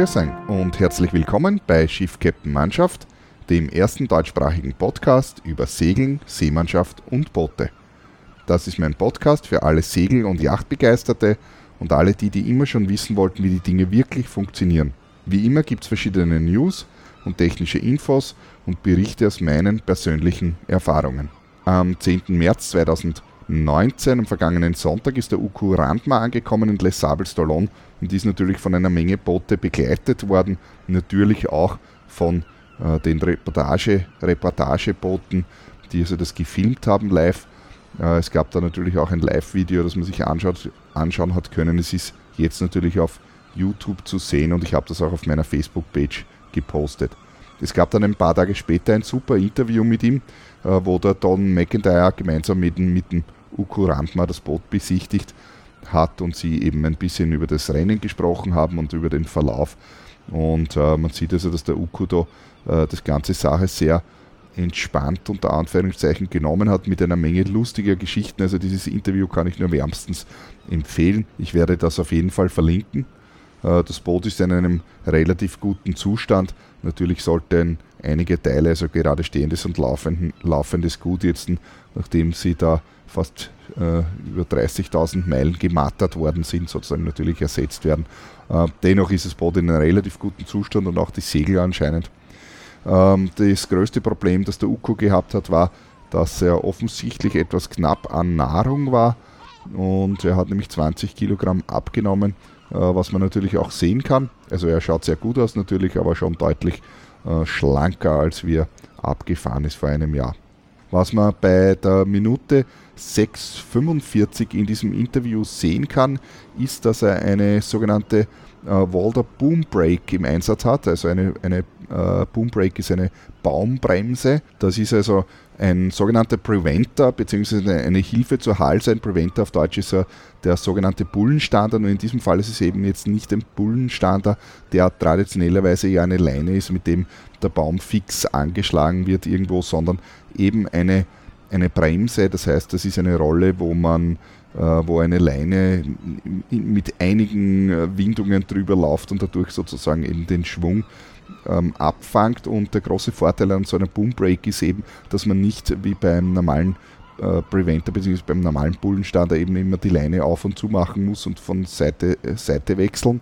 Grüß euch und herzlich willkommen bei Schiff Captain Mannschaft, dem ersten deutschsprachigen Podcast über Segeln, Seemannschaft und Boote. Das ist mein Podcast für alle Segel- und Yachtbegeisterte und alle die, die immer schon wissen wollten, wie die Dinge wirklich funktionieren. Wie immer gibt es verschiedene News und technische Infos und Berichte aus meinen persönlichen Erfahrungen. Am 10. März 2019, am vergangenen Sonntag, ist der UQ Randma angekommen in Les Sables d'Olonne und ist natürlich von einer Menge Boote begleitet worden, natürlich auch von äh, den Reportage, Reportagebooten, die also das gefilmt haben live. Äh, es gab da natürlich auch ein Live-Video, das man sich anschaut, anschauen hat können. Es ist jetzt natürlich auf YouTube zu sehen und ich habe das auch auf meiner Facebook-Page gepostet. Es gab dann ein paar Tage später ein super Interview mit ihm, äh, wo der Don McIntyre gemeinsam mit, mit dem Uku Randma das Boot besichtigt hat und sie eben ein bisschen über das Rennen gesprochen haben und über den Verlauf. Und äh, man sieht also, dass der Uku da äh, das ganze Sache sehr entspannt unter Anführungszeichen genommen hat mit einer Menge lustiger Geschichten. Also dieses Interview kann ich nur wärmstens empfehlen. Ich werde das auf jeden Fall verlinken. Äh, das Boot ist in einem relativ guten Zustand. Natürlich sollten einige Teile, also gerade stehendes und laufendes Gut jetzt, nachdem sie da fast äh, über 30.000 Meilen gemattert worden sind, sozusagen natürlich ersetzt werden. Äh, dennoch ist das Boot in einem relativ guten Zustand und auch die Segel anscheinend. Ähm, das größte Problem, das der Uko gehabt hat, war, dass er offensichtlich etwas knapp an Nahrung war und er hat nämlich 20 Kilogramm abgenommen, was man natürlich auch sehen kann. Also er schaut sehr gut aus natürlich, aber schon deutlich äh, schlanker als wir abgefahren ist vor einem Jahr. Was man bei der Minute 6,45 in diesem Interview sehen kann, ist, dass er eine sogenannte äh, Walder Boom Brake im Einsatz hat. Also eine, eine äh, Boom Brake ist eine Baumbremse. Das ist also ein sogenannter Preventer bzw. eine Hilfe zur Hals. Ein Preventer auf Deutsch ist der sogenannte Bullenstander. Und in diesem Fall ist es eben jetzt nicht ein Bullenstander, der traditionellerweise ja eine Leine ist, mit dem der Baum fix angeschlagen wird irgendwo, sondern eben eine, eine Bremse. Das heißt, das ist eine Rolle, wo man äh, wo eine Leine mit einigen äh, Windungen drüber läuft und dadurch sozusagen eben den Schwung ähm, abfangt. Und der große Vorteil an so einer Boom Break ist eben, dass man nicht wie beim normalen äh, Preventer bzw. beim normalen Bullenstander eben immer die Leine auf und zu machen muss und von Seite, äh, Seite wechseln.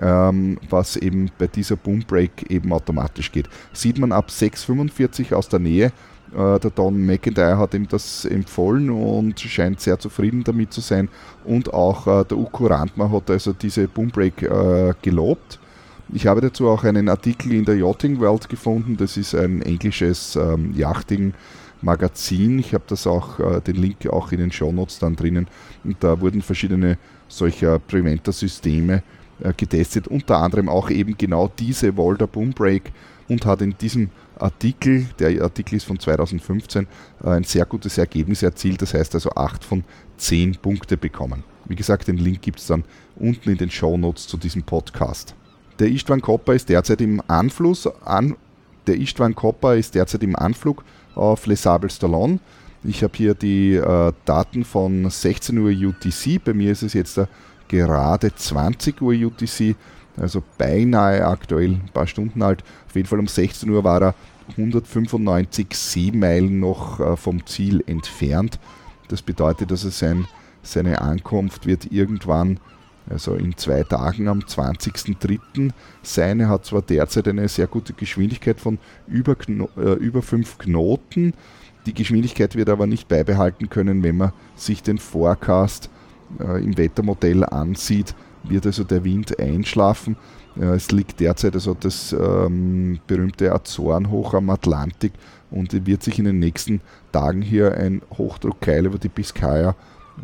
Ähm, was eben bei dieser Boom Break eben automatisch geht. Sieht man ab 6,45 aus der Nähe, äh, der Don McIntyre hat ihm das empfohlen und scheint sehr zufrieden damit zu sein. Und auch äh, der Uko Randma hat also diese Boombreak äh, gelobt. Ich habe dazu auch einen Artikel in der Yachting World gefunden. Das ist ein englisches ähm, Yachting Magazin. Ich habe das auch, äh, den Link auch in den Show Notes dann drinnen. Und da wurden verschiedene solcher Preventer-Systeme äh, getestet, unter anderem auch eben genau diese Volder Boom und hat in diesem Artikel, der Artikel ist von 2015, äh, ein sehr gutes Ergebnis erzielt. Das heißt also 8 von 10 Punkte bekommen. Wie gesagt, den Link gibt es dann unten in den Show Notes zu diesem Podcast. Der Istvan Kopper ist derzeit im Anfluss, an, der Istvan Kopper ist derzeit im Anflug auf Les Sables d'Olonne. Ich habe hier die äh, Daten von 16 Uhr UTC. Bei mir ist es jetzt äh, gerade 20 Uhr UTC also beinahe aktuell, ein paar Stunden alt. Auf jeden Fall um 16 Uhr war er 195 Seemeilen noch äh, vom Ziel entfernt. Das bedeutet, dass er sein, seine Ankunft wird irgendwann, also in zwei Tagen am 20.03. sein. Er hat zwar derzeit eine sehr gute Geschwindigkeit von über, äh, über 5 Knoten. Die Geschwindigkeit wird aber nicht beibehalten können, wenn man sich den Forecast äh, im Wettermodell ansieht wird also der Wind einschlafen. Es liegt derzeit also das ähm, berühmte Azorenhoch am Atlantik und wird sich in den nächsten Tagen hier ein Hochdruckkeil über die Biskaya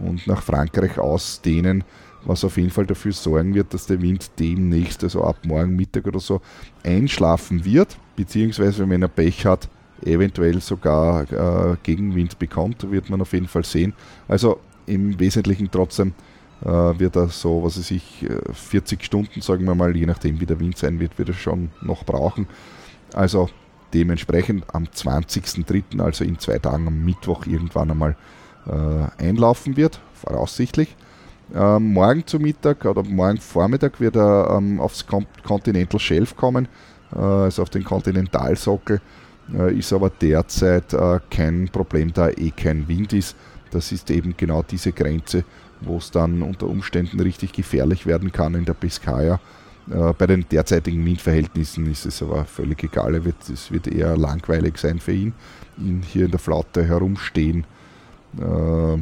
und nach Frankreich ausdehnen, was auf jeden Fall dafür sorgen wird, dass der Wind demnächst, also ab morgen Mittag oder so, einschlafen wird, beziehungsweise wenn er Pech hat, eventuell sogar äh, Gegenwind bekommt, wird man auf jeden Fall sehen. Also im Wesentlichen trotzdem äh, wird er so, was weiß ich, 40 Stunden, sagen wir mal, je nachdem wie der Wind sein wird, wird er schon noch brauchen. Also dementsprechend am 20.03., also in zwei Tagen am Mittwoch irgendwann einmal äh, einlaufen wird, voraussichtlich. Ähm, morgen zu Mittag oder morgen Vormittag wird er ähm, aufs Continental Shelf kommen, äh, also auf den Kontinentalsockel. Äh, ist aber derzeit äh, kein Problem, da eh kein Wind ist. Das ist eben genau diese Grenze, wo es dann unter Umständen richtig gefährlich werden kann in der Biscaya. Äh, bei den derzeitigen Windverhältnissen ist es aber völlig egal. Es wird eher langweilig sein für ihn, ihn hier in der Flaute herumstehen äh,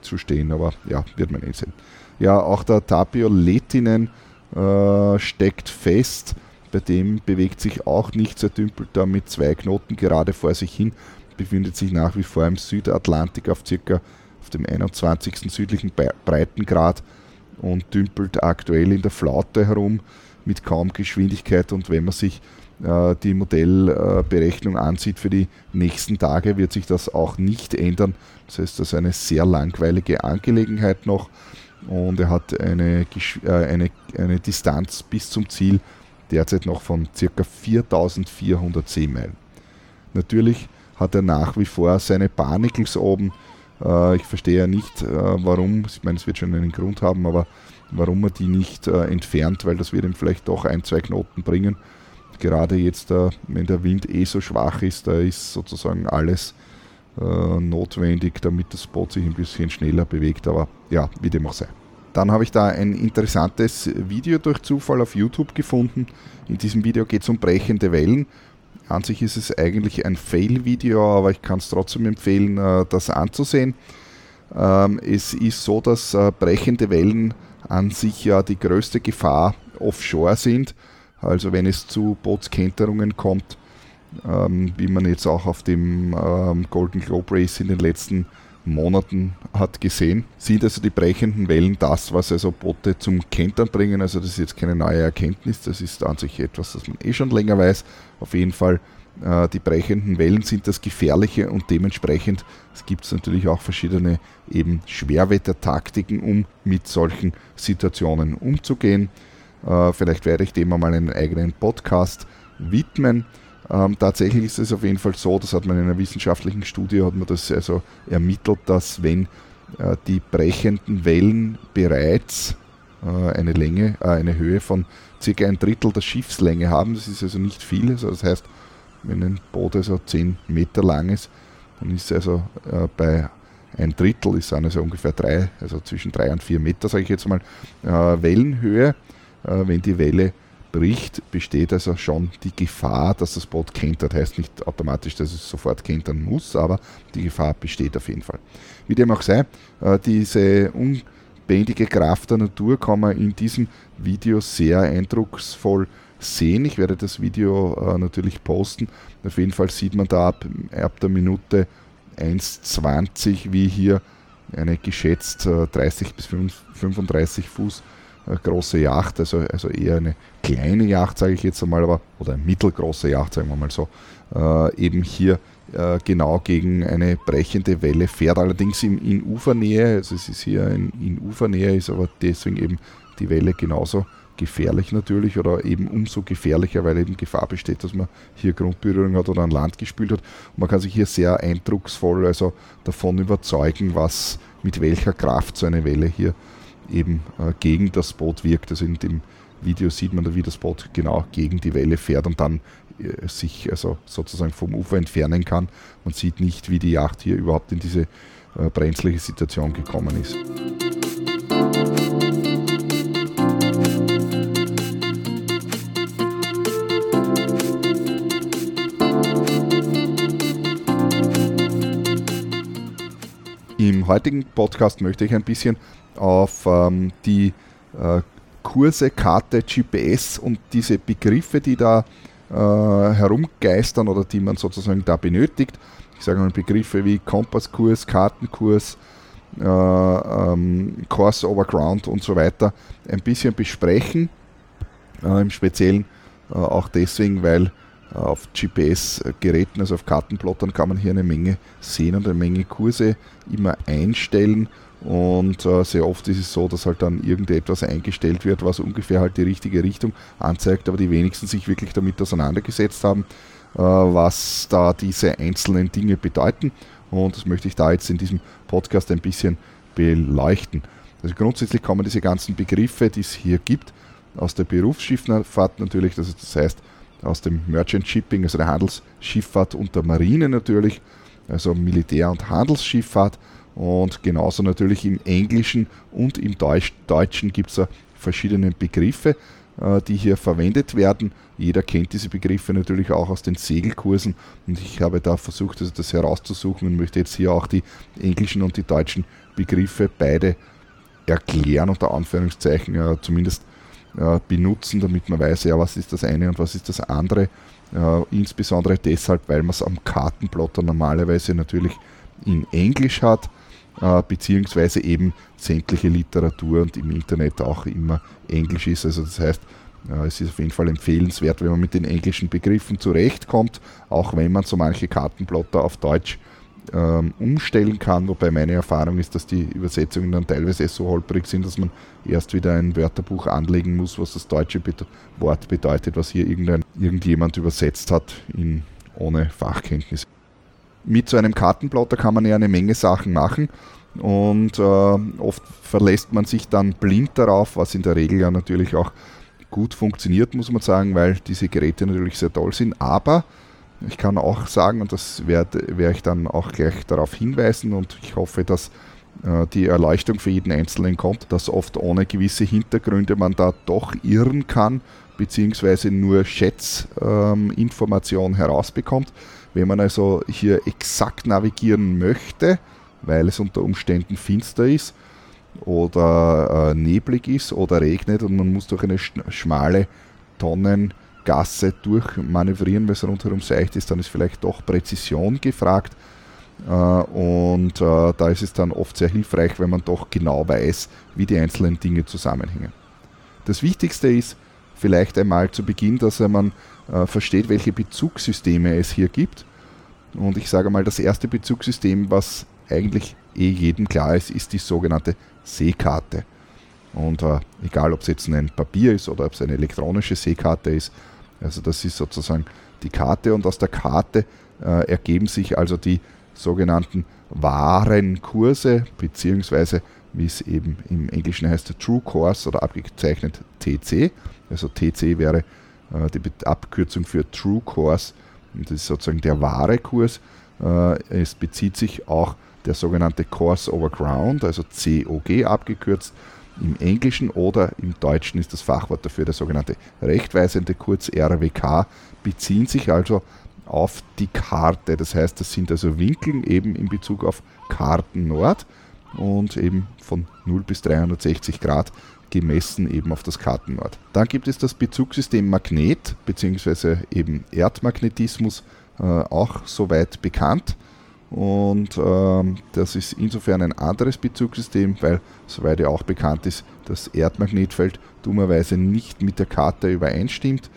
zu stehen. Aber ja, wird man eh sehen. Ja, auch der Tapio Letinen äh, steckt fest. Bei dem bewegt sich auch nichts. Er dümpelt da mit zwei Knoten gerade vor sich hin. Befindet sich nach wie vor im Südatlantik auf circa auf dem 21. südlichen Breitengrad und dümpelt aktuell in der Flaute herum mit kaum Geschwindigkeit. Und wenn man sich die Modellberechnung äh, ansieht für die nächsten Tage, wird sich das auch nicht ändern. Das heißt, das ist eine sehr langweilige Angelegenheit noch. Und er hat eine, äh, eine, eine Distanz bis zum Ziel derzeit noch von ca. 4400 Seemeilen. Natürlich hat er nach wie vor seine Barnacles oben, äh, ich verstehe ja nicht, äh, warum, ich meine, es wird schon einen Grund haben, aber warum er die nicht äh, entfernt, weil das wird ihm vielleicht doch ein, zwei Knoten bringen. Gerade jetzt, wenn der Wind eh so schwach ist, da ist sozusagen alles notwendig, damit das Boot sich ein bisschen schneller bewegt, aber ja, wie dem auch sei. Dann habe ich da ein interessantes Video durch Zufall auf YouTube gefunden. In diesem Video geht es um brechende Wellen an sich ist es eigentlich ein Fail-Video, aber ich kann es trotzdem empfehlen, äh, das anzusehen. Ähm, es ist so, dass äh, brechende Wellen an sich ja die größte Gefahr offshore sind. Also wenn es zu Bootskenterungen kommt, ähm, wie man jetzt auch auf dem ähm, Golden Globe Race in den letzten Monaten hat gesehen, sind also die brechenden Wellen das, was also Boote zum Kentern bringen. Also das ist jetzt keine neue Erkenntnis, das ist an sich etwas, das man eh schon länger weiß. Auf jeden Fall, äh, die brechenden Wellen sind das Gefährliche und dementsprechend gibt es natürlich auch verschiedene eben Schwerwettertaktiken, um mit solchen Situationen umzugehen. Äh, vielleicht werde ich dem einmal einen eigenen Podcast widmen. Ähm, tatsächlich ist es auf jeden Fall so, das hat man in einer wissenschaftlichen Studie hat man das also ermittelt, dass wenn äh, die brechenden Wellen bereits äh, eine Länge, eine Höhe von circa ein Drittel der Schiffslänge haben, das ist also nicht viel, also das heißt, wenn ein Boot also 10 Meter lang ist, dann ist also äh, bei ein Drittel, ist also ungefähr drei, also zwischen drei und vier Meter, sage ich jetzt mal, Wellenhöhe, wenn die Welle bricht, besteht also schon die Gefahr, dass das Boot kentert. Heißt nicht automatisch, dass es sofort kentern muss, aber die Gefahr besteht auf jeden Fall. Wie dem auch sei, äh, diese unbändige Kraft der Natur kann man in diesem Video sehr eindrucksvoll sehen. Ich werde das Video äh, natürlich posten. Auf jeden Fall sieht man da ab, ab der Minute 1,20, wie hier eine geschätzt 30 äh, bis 35 Fuß große Yacht, also, also eher eine kleine Yacht, sage ich jetzt einmal, aber, oder eine mittelgroße Yacht, sagen wir mal so, äh, eben hier äh, genau gegen eine brechende Welle fährt, allerdings in, in Ufernähe, also es ist hier in, in Ufernähe, ist aber deswegen eben die Welle genauso gefährlich natürlich oder eben umso gefährlicher, weil eben Gefahr besteht, dass man hier Grundberührung hat oder an Land gespült hat. Und man kann sich hier sehr eindrucksvoll also davon überzeugen, was mit welcher Kraft so eine Welle hier eben äh, gegen das Boot wirkt. Also in dem Video sieht man, wie das Boot genau gegen die Welle fährt und dann äh, sich also sozusagen vom Ufer entfernen kann. Man sieht nicht, wie die Yacht hier überhaupt in diese äh, brenzliche Situation gekommen ist. Im heutigen Podcast möchte ich ein bisschen auf ähm, die äh, Kurse, Karte, GPS und diese Begriffe, die da äh, herumgeistern oder die man sozusagen da benötigt. Ich sage mal Begriffe wie Kompasskurs, Kartenkurs, äh, ähm, Course over Ground und so weiter ein bisschen besprechen. Äh, Im Speziellen äh, auch deswegen, weil auf GPS-Geräten, also auf Kartenplottern, kann man hier eine Menge sehen und eine Menge Kurse immer einstellen und äh, sehr oft ist es so, dass halt dann irgendetwas eingestellt wird, was ungefähr halt die richtige Richtung anzeigt, aber die wenigsten sich wirklich damit auseinandergesetzt haben, äh, was da diese einzelnen Dinge bedeuten. Und das möchte ich da jetzt in diesem Podcast ein bisschen beleuchten. Also grundsätzlich kommen diese ganzen Begriffe, die es hier gibt, aus der Berufsschifffahrt natürlich, das, das heißt aus dem Merchant Shipping, also der Handelsschifffahrt und der Marine natürlich, also Militär- und Handelsschifffahrt und genauso natürlich im Englischen und im Deutsch, Deutschen gibt es verschiedene Begriffe, äh, die hier verwendet werden. Jeder kennt diese Begriffe natürlich auch aus den Segelkursen und ich habe da versucht, also das herauszusuchen und möchte jetzt hier auch die englischen und die deutschen Begriffe beide erklären, unter Anführungszeichen, ja, zumindest äh, benutzen, damit man weiß, ja, was ist das eine und was ist das andere. Äh, insbesondere deshalb, weil man es am Kartenplotter normalerweise natürlich in Englisch hat, äh, beziehungsweise eben sämtliche Literatur und im Internet auch immer Englisch ist. Also das heißt, äh, es ist auf jeden Fall empfehlenswert, wenn man mit den englischen Begriffen zurechtkommt, auch wenn man so manche Kartenplotter auf Deutsch ähm, umstellen kann, wobei meine Erfahrung ist, dass die Übersetzungen dann teilweise so holprig sind, dass man erst wieder ein Wörterbuch anlegen muss, was das deutsche Wort bedeutet, was hier irgendjemand übersetzt hat, in, ohne Fachkenntnis. Mit so einem Kartenplotter kann man ja eine Menge Sachen machen und äh, oft verlässt man sich dann blind darauf, was in der Regel ja natürlich auch gut funktioniert, muss man sagen, weil diese Geräte natürlich sehr toll sind, aber ich kann auch sagen, und das werde, werde ich dann auch gleich darauf hinweisen, und ich hoffe, dass äh, die Erleuchtung für jeden Einzelnen kommt, dass oft ohne gewisse Hintergründe man da doch irren kann, beziehungsweise nur Schätzinformationen ähm, herausbekommt. Wenn man also hier exakt navigieren möchte, weil es unter Umständen finster ist oder äh, neblig ist oder regnet und man muss durch eine schmale Tonnen Gasse durchmanövrieren, weil es rundherum seicht ist, dann ist vielleicht doch Präzision gefragt. Äh, und äh, da ist es dann oft sehr hilfreich, wenn man doch genau weiß, wie die einzelnen Dinge zusammenhängen. Das Wichtigste ist vielleicht einmal zu Beginn, dass man äh, versteht, welche Bezugssysteme es hier gibt. Und ich sage mal, das erste Bezugssystem, was eigentlich eh jedem klar ist, ist die sogenannte Seekarte. Und äh, egal, ob es jetzt ein Papier ist oder ob es eine elektronische Seekarte ist, also das ist sozusagen die Karte und aus der Karte äh, ergeben sich also die sogenannten wahren Kurse, beziehungsweise wie es eben im Englischen heißt, True Course oder abgezeichnet TC. Also TC wäre äh, die Abkürzung für True Course und das ist sozusagen der wahre Kurs. Äh, es bezieht sich auch der sogenannte Course over Ground, also COG abgekürzt, im Englischen oder im Deutschen ist das Fachwort dafür der sogenannte rechtweisende, kurz RWK, beziehen sich also auf die Karte. Das heißt, das sind also Winkeln eben in Bezug auf Kartennord und eben von 0 bis 360 Grad gemessen eben auf das Kartennord. Dann gibt es das Bezugssystem Magnet bzw. eben Erdmagnetismus, äh, auch soweit bekannt. Und ähm, das ist insofern ein anderes Bezugssystem, weil, soweit ja auch bekannt ist, das Erdmagnetfeld dummerweise nicht mit der Karte übereinstimmt.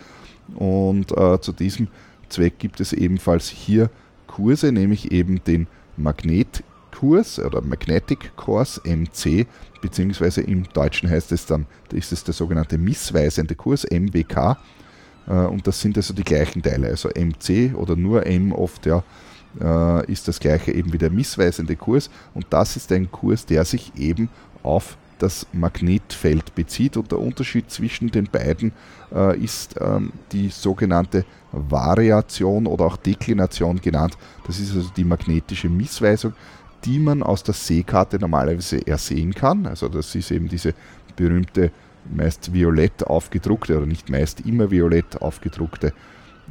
Und äh, zu diesem Zweck gibt es ebenfalls hier Kurse, nämlich eben den Magnetkurs oder Magnetic Course MC, beziehungsweise im Deutschen heißt es dann, ist es der sogenannte missweisende Kurs MWK. Äh, und das sind also die gleichen Teile, also MC oder nur M oft ja äh, ist das gleiche eben wie der missweisende Kurs und das ist ein Kurs, der sich eben auf das Magnetfeld bezieht und der Unterschied zwischen den beiden äh, ist ähm, die sogenannte Variation oder auch Deklination genannt. Das ist also die magnetische Missweisung, die man aus der Seekarte normalerweise ersehen kann. Also das ist eben diese berühmte meist violett aufgedruckte oder nicht meist immer violett aufgedruckte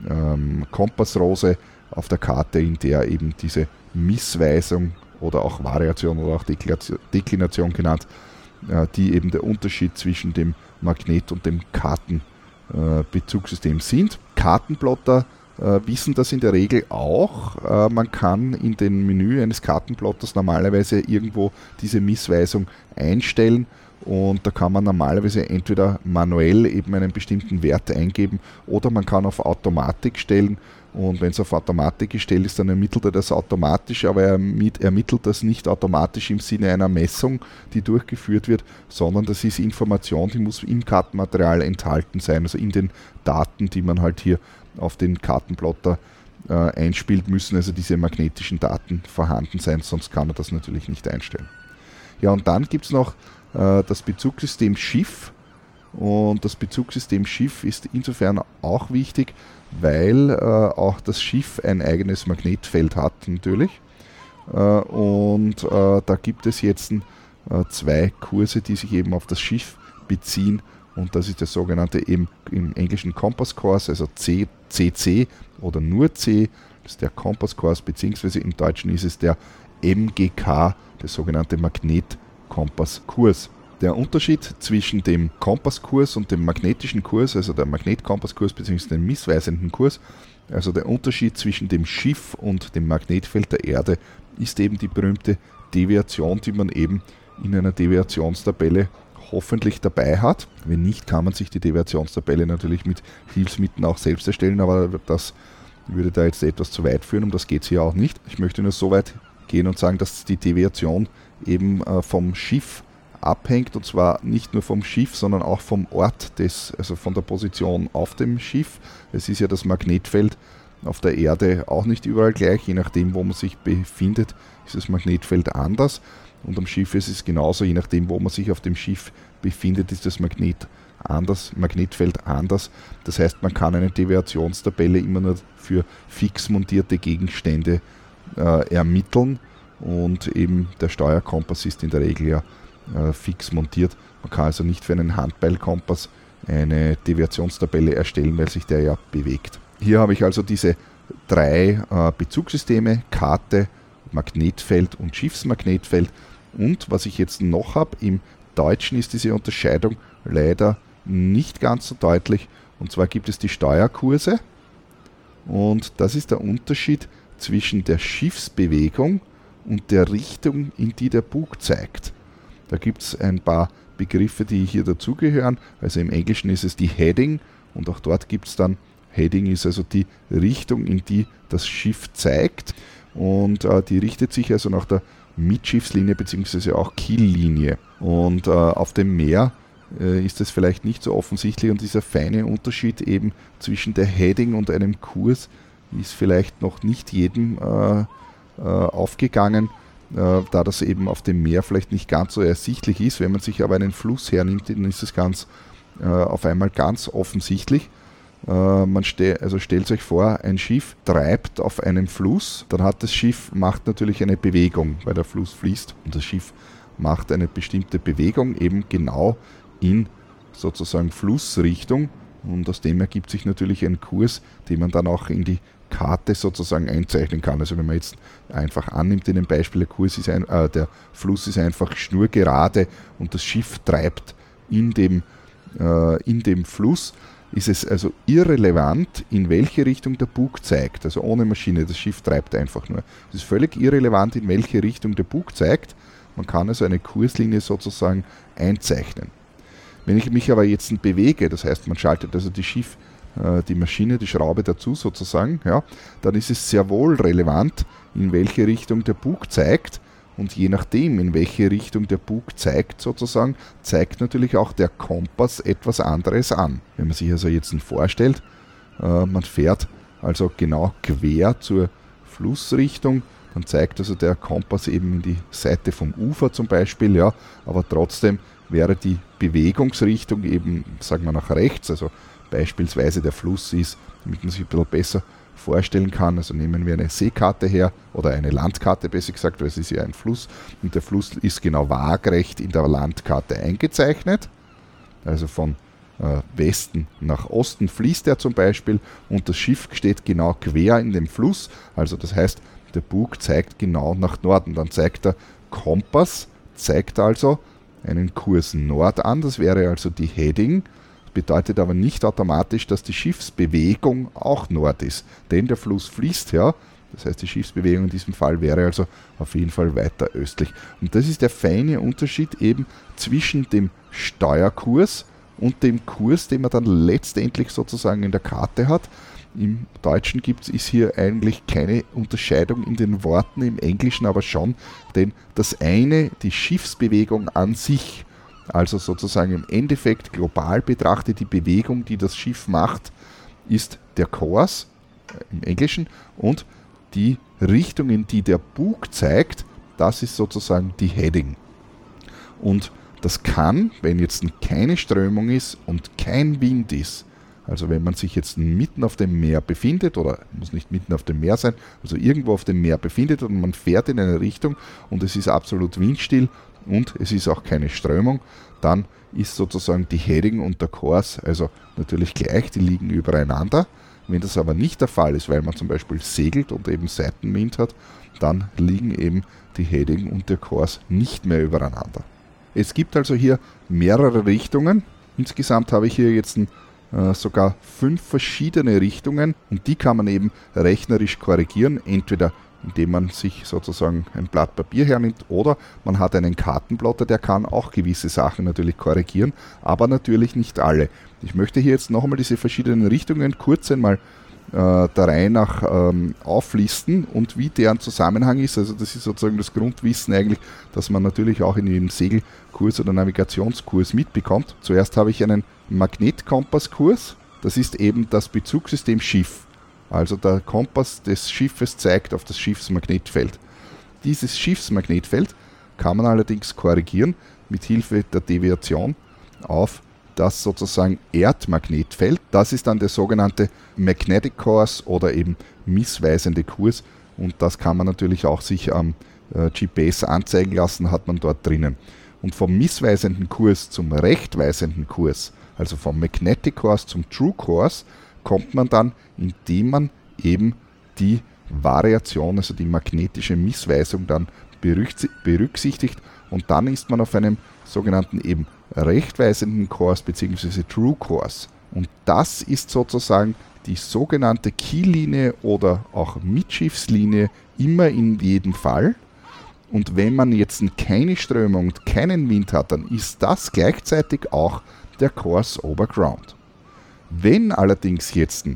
ähm, Kompassrose, auf der Karte, in der eben diese Missweisung oder auch Variation oder auch Deklination genannt, äh, die eben der Unterschied zwischen dem Magnet und dem Kartenbezugssystem äh, sind. Kartenplotter äh, wissen das in der Regel auch. Man kann in den Menü eines Kartenplotters normalerweise irgendwo diese Missweisung einstellen und da kann man normalerweise entweder manuell eben einen bestimmten Wert eingeben oder man kann auf Automatik stellen und wenn es auf Automatik gestellt ist, dann ermittelt er das automatisch, aber er ermittelt das nicht automatisch im Sinne einer Messung, die durchgeführt wird, sondern das ist Information, die muss im Kartenmaterial enthalten sein, also in den Daten, die man halt hier auf den Kartenplotter äh, einspielt, müssen also diese magnetischen Daten vorhanden sein, sonst kann er das natürlich nicht einstellen. Ja, und dann gibt es noch äh, das Bezugssystem Schiff. Und das Bezugssystem Schiff ist insofern auch wichtig, weil äh, auch das Schiff ein eigenes Magnetfeld hat natürlich. Äh, und äh, da gibt es jetzt äh, zwei Kurse, die sich eben auf das Schiff beziehen. Und das ist der sogenannte eben im englischen Compass Course, also C, CC oder nur C. Das ist der Compass Course, beziehungsweise im Deutschen ist es der MGK, der sogenannte Magnetkompasskurs. Der Unterschied zwischen dem Kompasskurs und dem magnetischen Kurs, also der Magnetkompasskurs bzw. dem missweisenden Kurs, also der Unterschied zwischen dem Schiff und dem Magnetfeld der Erde, ist eben die berühmte Deviation, die man eben in einer Deviationstabelle hoffentlich dabei hat. Wenn nicht, kann man sich die Deviationstabelle natürlich mit Hilfsmitteln auch selbst erstellen, aber das würde da jetzt etwas zu weit führen, um das geht es hier auch nicht. Ich möchte nur so weit gehen und sagen, dass die Deviation eben äh, vom Schiff abhängt und zwar nicht nur vom Schiff, sondern auch vom Ort des, also von der Position auf dem Schiff. Es ist ja das Magnetfeld auf der Erde auch nicht überall gleich, je nachdem, wo man sich befindet, ist das Magnetfeld anders. Und am Schiff ist es genauso, je nachdem, wo man sich auf dem Schiff befindet, ist das Magnet anders, Magnetfeld anders. Das heißt, man kann eine Deviationstabelle immer nur für fix montierte Gegenstände äh, ermitteln und eben der Steuerkompass ist in der Regel ja äh, fix montiert. Man kann also nicht für einen Handbeilkompass eine Deviationstabelle erstellen, weil sich der ja bewegt. Hier habe ich also diese drei äh, Bezugssysteme, Karte, Magnetfeld und Schiffsmagnetfeld. Und was ich jetzt noch habe, im Deutschen ist diese Unterscheidung leider nicht ganz so deutlich. Und zwar gibt es die Steuerkurse. Und das ist der Unterschied zwischen der Schiffsbewegung und der Richtung, in die der Bug zeigt. Da gibt es ein paar Begriffe, die hier dazugehören. Also im Englischen ist es die Heading und auch dort gibt es dann, Heading ist also die Richtung, in die das Schiff zeigt. Und äh, die richtet sich also nach der Mitschiffslinie bzw. auch Kiellinie. Und äh, auf dem Meer äh, ist es vielleicht nicht so offensichtlich und dieser feine Unterschied eben zwischen der Heading und einem Kurs ist vielleicht noch nicht jedem äh, äh, aufgegangen, da das eben auf dem Meer vielleicht nicht ganz so ersichtlich ist. Wenn man sich aber einen Fluss hernimmt, dann ist es ganz äh, auf einmal ganz offensichtlich. Man ste also stellt euch vor, ein Schiff treibt auf einem Fluss, dann hat das Schiff macht natürlich eine Bewegung, weil der Fluss fließt und das Schiff macht eine bestimmte Bewegung eben genau in sozusagen Flussrichtung und aus dem ergibt sich natürlich ein Kurs, den man dann auch in die Karte sozusagen einzeichnen kann. Also wenn man jetzt einfach annimmt in dem Beispiel, der, Kurs ist ein, äh, der Fluss ist einfach schnurgerade und das Schiff treibt in dem, äh, in dem Fluss, ist es also irrelevant, in welche Richtung der Bug zeigt. Also ohne Maschine, das Schiff treibt einfach nur. Es ist völlig irrelevant, in welche Richtung der Bug zeigt. Man kann also eine Kurslinie sozusagen einzeichnen. Wenn ich mich aber jetzt bewege, das heißt, man schaltet also die Schiff, die Maschine, die Schraube dazu sozusagen, ja, dann ist es sehr wohl relevant, in welche Richtung der Bug zeigt. Und je nachdem, in welche Richtung der Bug zeigt, sozusagen, zeigt natürlich auch der Kompass etwas anderes an. Wenn man sich also jetzt vorstellt, äh, man fährt also genau quer zur Flussrichtung, dann zeigt also der Kompass eben in die Seite vom Ufer zum Beispiel, ja, aber trotzdem wäre die Bewegungsrichtung eben, sagen wir, nach rechts, also beispielsweise der Fluss ist, damit man sich ein bisschen besser vorstellen kann. Also nehmen wir eine Seekarte her oder eine Landkarte besser gesagt, weil es ist ja ein Fluss und der Fluss ist genau waagrecht in der Landkarte eingezeichnet. Also von äh, Westen nach Osten fließt er zum Beispiel und das Schiff steht genau quer in dem Fluss. Also das heißt, der Bug zeigt genau nach Norden. Dann zeigt der Kompass, zeigt also einen Kurs Nord an. Das wäre also die Heading bedeutet aber nicht automatisch, dass die Schiffsbewegung auch Nord ist, denn der Fluss fließt ja. Das heißt, die Schiffsbewegung in diesem Fall wäre also auf jeden Fall weiter östlich. Und das ist der feine Unterschied eben zwischen dem Steuerkurs und dem Kurs, den man dann letztendlich sozusagen in der Karte hat. Im Deutschen gibt es hier eigentlich keine Unterscheidung in den Worten, im Englischen aber schon, denn das eine, die Schiffsbewegung an sich, also sozusagen im Endeffekt global betrachtet die Bewegung, die das Schiff macht, ist der Kurs äh, im Englischen und die Richtung, in die der Bug zeigt, das ist sozusagen die Heading. Und Das kann, wenn jetzt keine Strömung ist und kein Wind ist, also wenn man sich jetzt mitten auf dem Meer befindet, oder muss nicht mitten auf dem Meer sein, also irgendwo auf dem Meer befindet und man fährt in eine Richtung und es ist absolut windstill und es ist auch keine Strömung, dann ist sozusagen die Heading und der Kurs also natürlich gleich, die liegen übereinander. Wenn das aber nicht der Fall ist, weil man zum Beispiel segelt und eben Seitenwind hat, dann liegen eben die Heading und der Kurs nicht mehr übereinander. Es gibt also hier mehrere Richtungen. Insgesamt habe ich hier jetzt ein äh, sogar fünf verschiedene Richtungen und die kann man eben rechnerisch korrigieren, entweder indem man sich sozusagen ein Blatt Papier hernimmt oder man hat einen Kartenplotter, der kann auch gewisse Sachen natürlich korrigieren, aber natürlich nicht alle. Ich möchte hier jetzt noch einmal diese verschiedenen Richtungen kurz einmal äh, der Reihe nach ähm, auflisten und wie deren Zusammenhang ist. Also das ist sozusagen das Grundwissen eigentlich, dass man natürlich auch in jedem Segelkurs oder Navigationskurs mitbekommt. Zuerst habe ich einen Magnetkompasskurs. Das ist eben das Bezugssystem Schiff. Also der Kompass des Schiffes zeigt auf das Schiffsmagnetfeld. Dieses Schiffsmagnetfeld kann man allerdings korrigieren mit Hilfe der Deviation auf das sozusagen Erdmagnetfeld. Das ist dann der sogenannte Magnetic Course oder eben missweisende Kurs und das kann man natürlich auch sich am äh, GPS anzeigen lassen, hat man dort drinnen. Und vom missweisenden Kurs zum rechtweisenden Kurs also vom Magnetic Course zum True Course, kommt man dann, indem man eben die Variation, also die magnetische Missweisung dann berücksichtigt und dann ist man auf einem sogenannten eben rechtweisenden Kurs bzw. True Course. Und das ist sozusagen die sogenannte Kiellinie oder auch Mitschiffslinie immer in jedem Fall. Und wenn man jetzt keine Strömung und keinen Wind hat, dann ist das gleichzeitig auch der Course over Ground. Wenn allerdings jetzt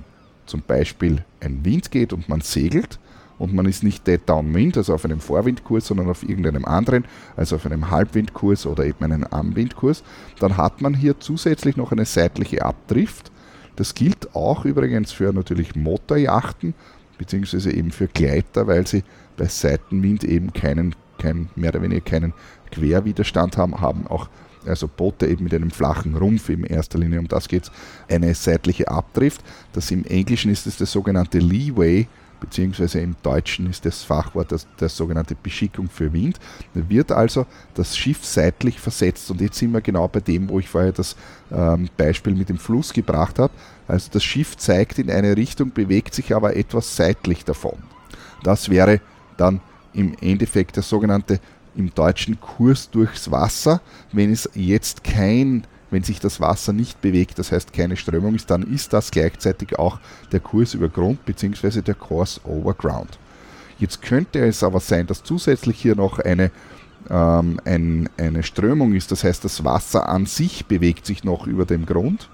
zum Beispiel ein Wind geht und man segelt und man ist nicht dead downwind, also auf einem Vorwindkurs, sondern auf irgendeinem anderen, also auf einem Halbwindkurs oder eben einem Armwindkurs, dann hat man hier zusätzlich noch eine seitliche Abdrift. Das gilt auch übrigens für natürlich Motorjachten, beziehungsweise eben für Gleiter, weil sie bei Seitenwind eben keinen, keinen mehr oder weniger keinen Querwiderstand haben, haben auch also Boote eben mit einem flachen Rumpf in erster Linie, um das geht es, eine seitliche Abdrift. Das im Englischen ist es der sogenannte Leeway, beziehungsweise im Deutschen ist das Fachwort das, das sogenannte Beschickung für Wind. Da wird also das Schiff seitlich versetzt und jetzt sind wir genau bei dem, wo ich vorher das ähm, Beispiel mit dem Fluss gebracht habe. Also das Schiff zeigt in eine Richtung, bewegt sich aber etwas seitlich davon. Das wäre dann im Endeffekt der sogenannte im deutschen Kurs durchs Wasser. Wenn es jetzt kein, wenn sich das Wasser nicht bewegt, das heißt keine Strömung ist, dann ist das gleichzeitig auch der Kurs über Grund bzw. der Course over Ground. Jetzt könnte es aber sein, dass zusätzlich hier noch eine, ähm, ein, eine Strömung ist, das heißt das Wasser an sich bewegt sich noch über dem Grund.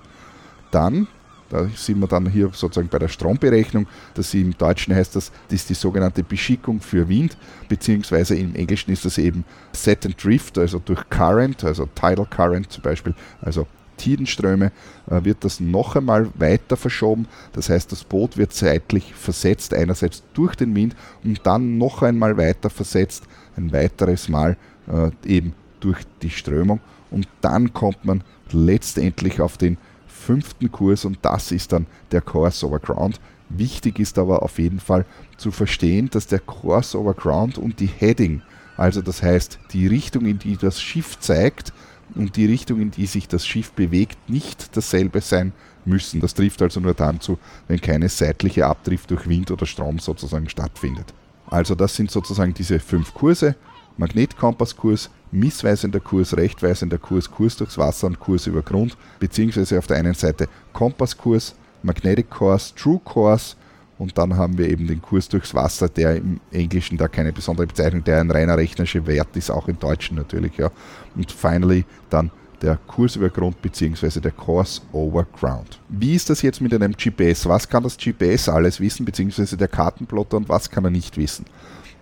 Dann da sind wir dann hier sozusagen bei der Stromberechnung. Das im Deutschen heißt das, das ist die sogenannte Beschickung für Wind, beziehungsweise im Englischen ist das eben Set and Drift, also durch Current, also Tidal Current zum Beispiel, also Tidenströme, äh, wird das noch einmal weiter verschoben. Das heißt, das Boot wird seitlich versetzt, einerseits durch den Wind und dann noch einmal weiter versetzt, ein weiteres Mal äh, eben durch die Strömung. Und dann kommt man letztendlich auf den fünften Kurs und das ist dann der Course over Ground. Wichtig ist aber auf jeden Fall zu verstehen, dass der Course over Ground und die Heading, also das heißt die Richtung, in die das Schiff zeigt und die Richtung, in die sich das Schiff bewegt, nicht dasselbe sein müssen. Das trifft also nur dann zu, wenn keine seitliche Abdrift durch Wind oder Strom sozusagen stattfindet. Also das sind sozusagen diese fünf Kurse. Magnetkompasskurs, missweisender Kurs, rechtweisender Kurs, Kurs durchs Wasser und Kurs über Grund, beziehungsweise auf der einen Seite Kompasskurs, Magnetic Course, True Course und dann haben wir eben den Kurs durchs Wasser, der im Englischen da keine besondere Bezeichnung, der ein reiner rechnerischer Wert ist, auch im Deutschen natürlich. Ja. Und finally dann der Kurs über Grund bzw. der Course over Ground. Wie ist das jetzt mit einem GPS? Was kann das GPS alles wissen, beziehungsweise der Kartenplotter und was kann er nicht wissen?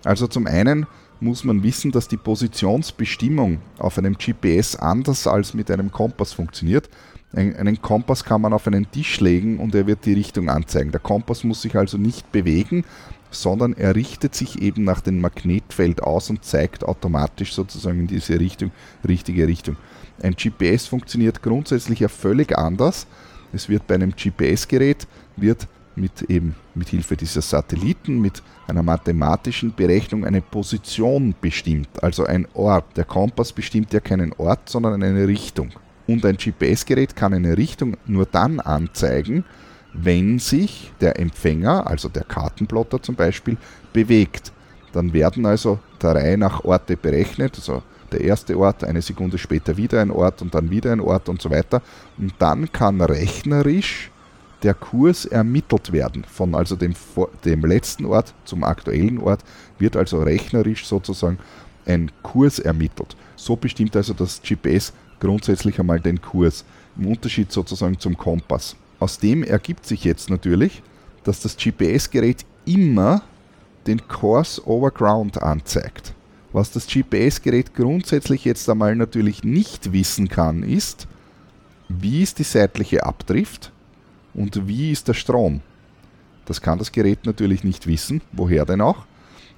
Also zum einen muss man wissen, dass die Positionsbestimmung auf einem GPS anders als mit einem Kompass funktioniert. einen Kompass kann man auf einen Tisch legen und er wird die Richtung anzeigen. Der Kompass muss sich also nicht bewegen, sondern er richtet sich eben nach dem Magnetfeld aus und zeigt automatisch sozusagen in diese Richtung, richtige Richtung. Ein GPS funktioniert grundsätzlich ja völlig anders. Es wird bei einem GPS-Gerät wird mit eben mit Hilfe dieser Satelliten mit einer mathematischen Berechnung eine Position bestimmt, also ein Ort. Der Kompass bestimmt ja keinen Ort, sondern eine Richtung. Und ein GPS-Gerät kann eine Richtung nur dann anzeigen, wenn sich der Empfänger, also der Kartenplotter zum Beispiel, bewegt. Dann werden also der Reihe nach Orte berechnet, also der erste Ort, eine Sekunde später wieder ein Ort und dann wieder ein Ort und so weiter. Und dann kann rechnerisch der Kurs ermittelt werden. Von also dem, dem letzten Ort zum aktuellen Ort wird also rechnerisch sozusagen ein Kurs ermittelt. So bestimmt also das GPS grundsätzlich einmal den Kurs, im Unterschied sozusagen zum Kompass. Aus dem ergibt sich jetzt natürlich, dass das GPS-Gerät immer den Course over Ground anzeigt. Was das GPS-Gerät grundsätzlich jetzt einmal natürlich nicht wissen kann, ist, wie ist die seitliche Abdrift und wie ist der Strom. Das kann das Gerät natürlich nicht wissen, woher denn auch.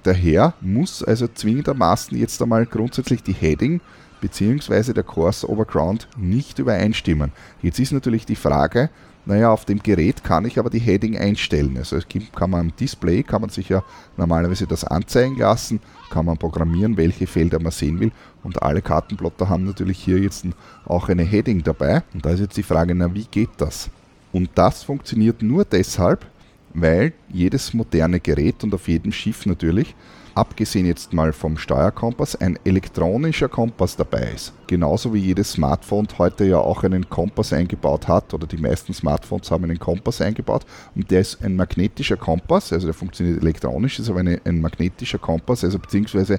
Daher muss also zwingendermaßen jetzt einmal grundsätzlich die Heading bzw. der Course over Ground nicht übereinstimmen. Jetzt ist natürlich die Frage, naja, auf dem Gerät kann ich aber die Heading einstellen. Also kann man am Display, kann man sich ja normalerweise das anzeigen lassen, kann man programmieren, welche Felder man sehen will. Und alle Kartenplotter haben natürlich hier jetzt auch eine Heading dabei. Und da ist jetzt die Frage, na wie geht das? Und das funktioniert nur deshalb, weil jedes moderne Gerät und auf jedem Schiff natürlich abgesehen jetzt mal vom Steuerkompass, ein elektronischer Kompass dabei ist. Genauso wie jedes Smartphone heute ja auch einen Kompass eingebaut hat, oder die meisten Smartphones haben einen Kompass eingebaut, und der ist ein magnetischer Kompass, also der funktioniert elektronisch, ist aber eine, ein magnetischer Kompass, also beziehungsweise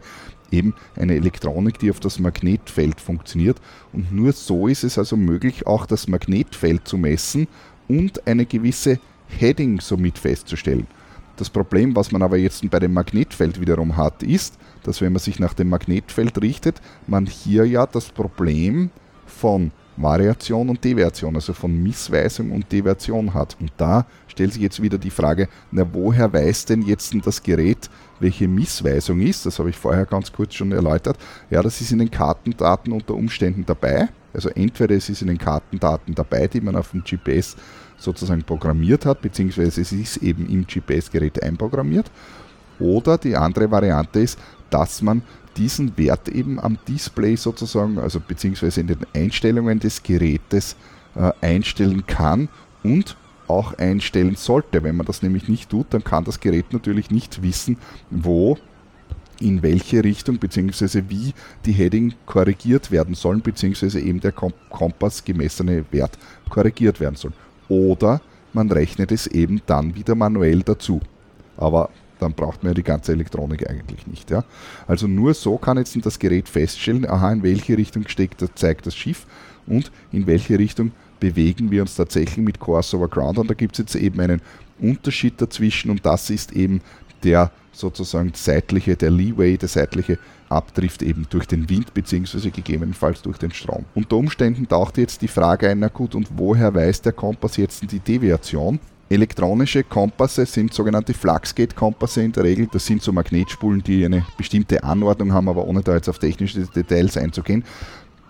eben eine Elektronik, die auf das Magnetfeld funktioniert. Und nur so ist es also möglich, auch das Magnetfeld zu messen und eine gewisse Heading somit festzustellen. Das Problem, was man aber jetzt bei dem Magnetfeld wiederum hat, ist, dass wenn man sich nach dem Magnetfeld richtet, man hier ja das Problem von Variation und Deviation, also von Missweisung und Deviation hat. Und da stellt sich jetzt wieder die Frage, na woher weiß denn jetzt das Gerät, welche Missweisung ist? Das habe ich vorher ganz kurz schon erläutert. Ja, das ist in den Kartendaten unter Umständen dabei. Also entweder es ist in den Kartendaten dabei, die man auf dem GPS sozusagen programmiert hat, beziehungsweise es ist eben im GPS-Gerät einprogrammiert. Oder die andere Variante ist, dass man diesen Wert eben am Display sozusagen, also beziehungsweise in den Einstellungen des Gerätes äh, einstellen kann und auch einstellen sollte. Wenn man das nämlich nicht tut, dann kann das Gerät natürlich nicht wissen, wo in welche Richtung bzw. wie die Heading korrigiert werden sollen, bzw. eben der Kompass gemessene Wert korrigiert werden soll. Oder man rechnet es eben dann wieder manuell dazu. Aber dann braucht man ja die ganze Elektronik eigentlich nicht. Ja? Also nur so kann jetzt das Gerät feststellen, aha, in welche Richtung steckt, zeigt das Schiff und in welche Richtung bewegen wir uns tatsächlich mit Course over Ground. Und da gibt es jetzt eben einen Unterschied dazwischen und das ist eben der sozusagen seitliche, der Leeway, der seitliche Abdrift eben durch den Wind bzw. gegebenenfalls durch den Strom. Unter Umständen taucht jetzt die Frage ein, na gut, und woher weiß der Kompass jetzt die Deviation? Elektronische Kompasse sind sogenannte Fluxgate-Kompasse in der Regel. Das sind so Magnetspulen, die eine bestimmte Anordnung haben, aber ohne da jetzt auf technische Details einzugehen.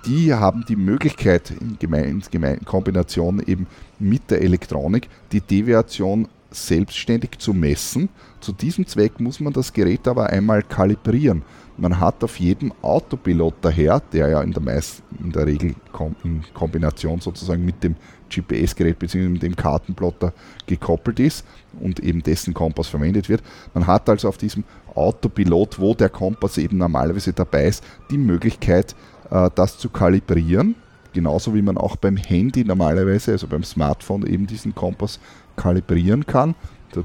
Die haben die Möglichkeit in, in Kombination eben mit der Elektronik die Deviation selbstständig zu messen. Zu diesem Zweck muss man das Gerät aber einmal kalibrieren. Man hat auf jedem Autopilot daher, der ja in der, meist, in der Regel in Kombination sozusagen mit dem GPS-Gerät bzw. mit dem Kartenplotter gekoppelt ist und eben dessen Kompass verwendet wird. Man hat also auf diesem Autopilot, wo der Kompass eben normalerweise dabei ist, die Möglichkeit, äh, das zu kalibrieren. Genauso wie man auch beim Handy normalerweise, also beim Smartphone, eben diesen Kompass kalibrieren kann.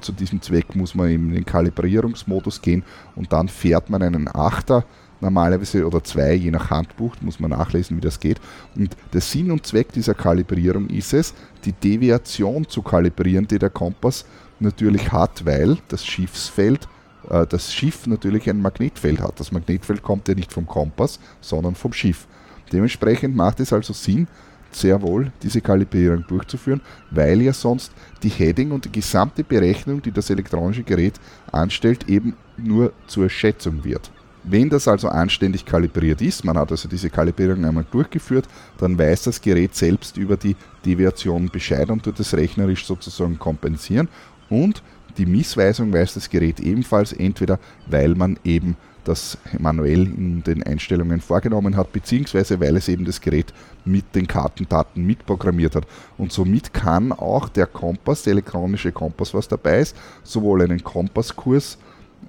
Zu diesem Zweck muss man eben in den Kalibrierungsmodus gehen und dann fährt man einen Achter normalerweise oder zwei, je nach Handbuch, muss man nachlesen, wie das geht. Und der Sinn und Zweck dieser Kalibrierung ist es, die Deviation zu kalibrieren, die der Kompass natürlich hat, weil das Schiffsfeld, äh, das Schiff natürlich ein Magnetfeld hat. Das Magnetfeld kommt ja nicht vom Kompass, sondern vom Schiff. Dementsprechend macht es also Sinn, sehr wohl, diese Kalibrierung durchzuführen, weil ja sonst die Heading und die gesamte Berechnung, die das elektronische Gerät anstellt, eben nur zur Schätzung wird. Wenn das also anständig kalibriert ist, man hat also diese Kalibrierung einmal durchgeführt, dann weiß das Gerät selbst über die Deviation Bescheid und tut es rechnerisch sozusagen kompensieren. Und die Missweisung weiß das Gerät ebenfalls, entweder weil man eben das manuell in den Einstellungen vorgenommen hat, beziehungsweise weil es eben das Gerät mit den Kartendaten mitprogrammiert hat. Und somit kann auch der Kompass, der elektronische Kompass, was dabei ist, sowohl einen Kompasskurs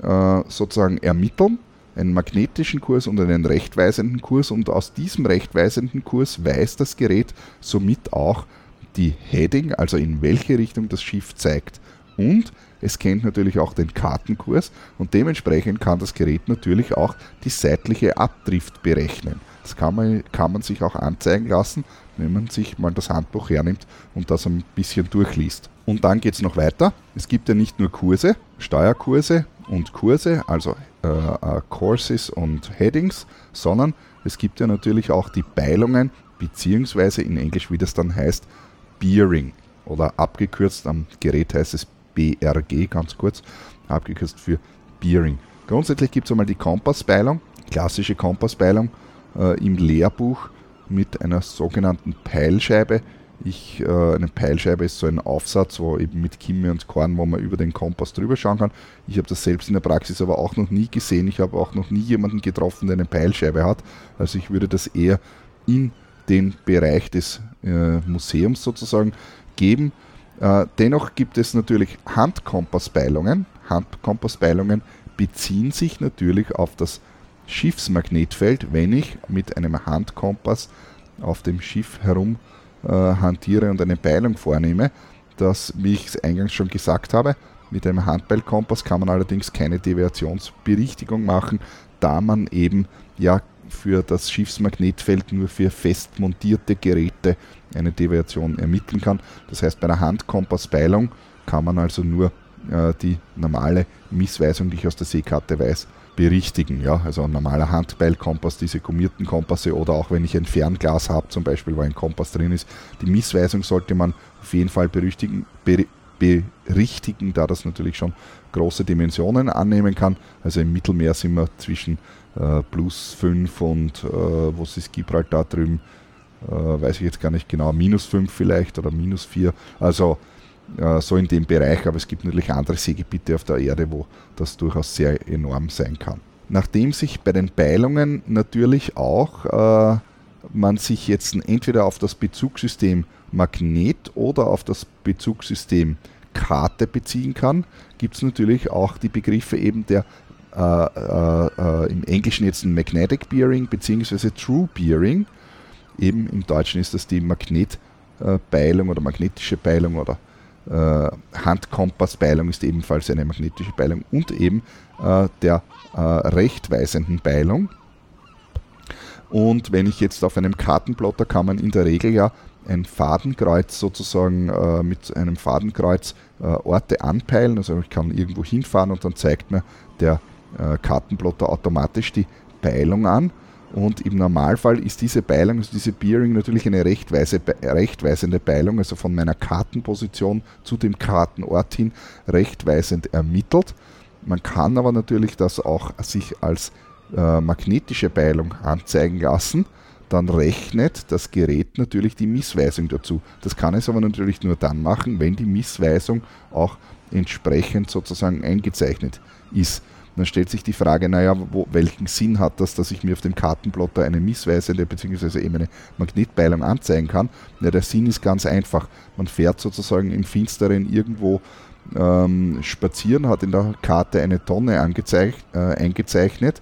äh, sozusagen ermitteln, einen magnetischen Kurs und einen rechtweisenden Kurs. Und aus diesem rechtweisenden Kurs weiß das Gerät somit auch die Heading, also in welche Richtung das Schiff zeigt. Und es kennt natürlich auch den Kartenkurs und dementsprechend kann das Gerät natürlich auch die seitliche Abdrift berechnen. Das kann man, kann man sich auch anzeigen lassen, wenn man sich mal das Handbuch hernimmt und das ein bisschen durchliest. Und dann geht es noch weiter. Es gibt ja nicht nur Kurse, Steuerkurse und Kurse, also äh, äh, Courses und Headings, sondern es gibt ja natürlich auch die Beilungen, beziehungsweise in Englisch, wie das dann heißt, Bearing oder abgekürzt am Gerät heißt es BRG, ganz kurz, abgekürzt für Bearing. Grundsätzlich gibt es einmal die Kompassbeilung, klassische Kompassbeilung äh, im Lehrbuch mit einer sogenannten Peilscheibe. Ich, äh, eine Peilscheibe ist so ein Aufsatz, wo eben mit Kimme und Korn, wo man über den Kompass drüber schauen kann. Ich habe das selbst in der Praxis aber auch noch nie gesehen. Ich habe auch noch nie jemanden getroffen, der eine Peilscheibe hat. Also ich würde das eher in den Bereich des äh, Museums sozusagen geben. Äh, dennoch gibt es natürlich Handkompassbeilungen. Handkompassbeilungen beziehen sich natürlich auf das Schiffsmagnetfeld, wenn ich mit einem Handkompass auf dem Schiff herum äh, hantiere und eine Beilung vornehme. Das, wie ich es eingangs schon gesagt habe, mit einem Handbeilkompass kann man allerdings keine Deviationsberichtigung machen, da man eben ja für das Schiffsmagnetfeld nur für fest montierte Geräte eine Deviation ermitteln kann. Das heißt, bei einer Handkompassbeilung kann man also nur äh, die normale Missweisung, die ich aus der Seekarte weiß, berichtigen. Ja? Also ein normaler Handbeilkompass, diese gummierten Kompasse oder auch wenn ich ein Fernglas habe, zum Beispiel, wo ein Kompass drin ist, die Missweisung sollte man auf jeden Fall berichtigen, ber berichtigen, da das natürlich schon große Dimensionen annehmen kann. Also im Mittelmeer sind wir zwischen äh, plus 5 und äh, was ist Gibraltar drüben, äh, weiß ich jetzt gar nicht genau, minus 5 vielleicht oder minus 4. Also äh, so in dem Bereich, aber es gibt natürlich andere Seegebiete auf der Erde, wo das durchaus sehr enorm sein kann. Nachdem sich bei den Beilungen natürlich auch äh, man sich jetzt entweder auf das Bezugssystem Magnet oder auf das Bezugssystem Karte beziehen kann, gibt es natürlich auch die Begriffe eben der äh, äh, äh, im Englischen jetzt ein Magnetic Bearing bzw. True Bearing. Eben im Deutschen ist das die Magnetbeilung oder magnetische Beilung oder äh, Handkompassbeilung ist ebenfalls eine magnetische Beilung und eben äh, der äh, rechtweisenden Beilung. Und wenn ich jetzt auf einem Kartenplotter kann man in der Regel ja ein Fadenkreuz sozusagen äh, mit einem Fadenkreuz äh, Orte anpeilen. Also ich kann irgendwo hinfahren und dann zeigt mir der äh, Kartenplotter automatisch die Beilung an. Und im Normalfall ist diese Beilung, also diese Bearing natürlich eine rechtweise, rechtweisende Beilung, also von meiner Kartenposition zu dem Kartenort hin rechtweisend ermittelt. Man kann aber natürlich das auch sich als äh, magnetische Beilung anzeigen lassen. Dann rechnet das Gerät natürlich die Missweisung dazu. Das kann es aber natürlich nur dann machen, wenn die Missweisung auch entsprechend sozusagen eingezeichnet ist dann stellt sich die Frage, naja, wo, welchen Sinn hat das, dass ich mir auf dem Kartenplotter eine missweisende bzw. eben eine Magnetbeilung anzeigen kann? Ja, der Sinn ist ganz einfach. Man fährt sozusagen im Finsteren irgendwo ähm, spazieren, hat in der Karte eine Tonne äh, eingezeichnet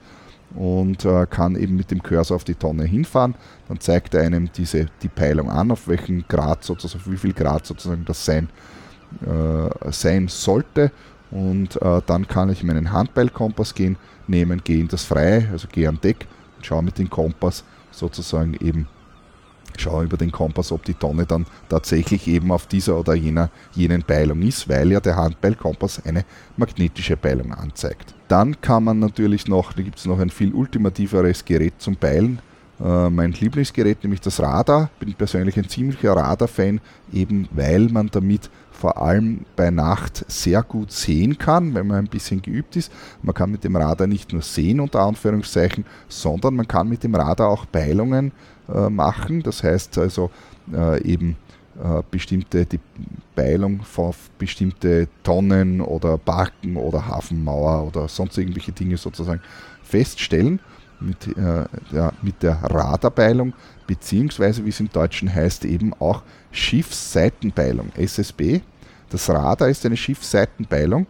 und äh, kann eben mit dem Cursor auf die Tonne hinfahren. Dann zeigt er einem diese, die Peilung an, auf welchen Grad sozusagen, wie viel Grad sozusagen das sein, äh, sein sollte und äh, dann kann ich meinen Handbeilkompass gehen, nehmen, gehe in das Freie, also gehe an Deck und schaue mit dem Kompass sozusagen eben, schaue über den Kompass, ob die Tonne dann tatsächlich eben auf dieser oder jener, jenen Beilung ist, weil ja der Handbeilkompass eine magnetische Beilung anzeigt. Dann kann man natürlich noch, da gibt es noch ein viel ultimativeres Gerät zum Beilen, äh, mein Lieblingsgerät, nämlich das Radar. Bin persönlich ein ziemlicher Radar-Fan, eben weil man damit vor allem bei Nacht sehr gut sehen kann, wenn man ein bisschen geübt ist. Man kann mit dem Radar nicht nur sehen, unter Anführungszeichen, sondern man kann mit dem Radar auch Peilungen äh, machen. Das heißt also äh, eben äh, bestimmte die Beilung von bestimmte Tonnen oder Barken oder Hafenmauer oder sonst irgendwelche Dinge sozusagen feststellen mit, äh, ja, mit der Radarbeilung, beziehungsweise wie es im Deutschen heißt, eben auch Schiffsseitenbeilung, SSB. Das Radar ist eine Schiffsseitenbeilung.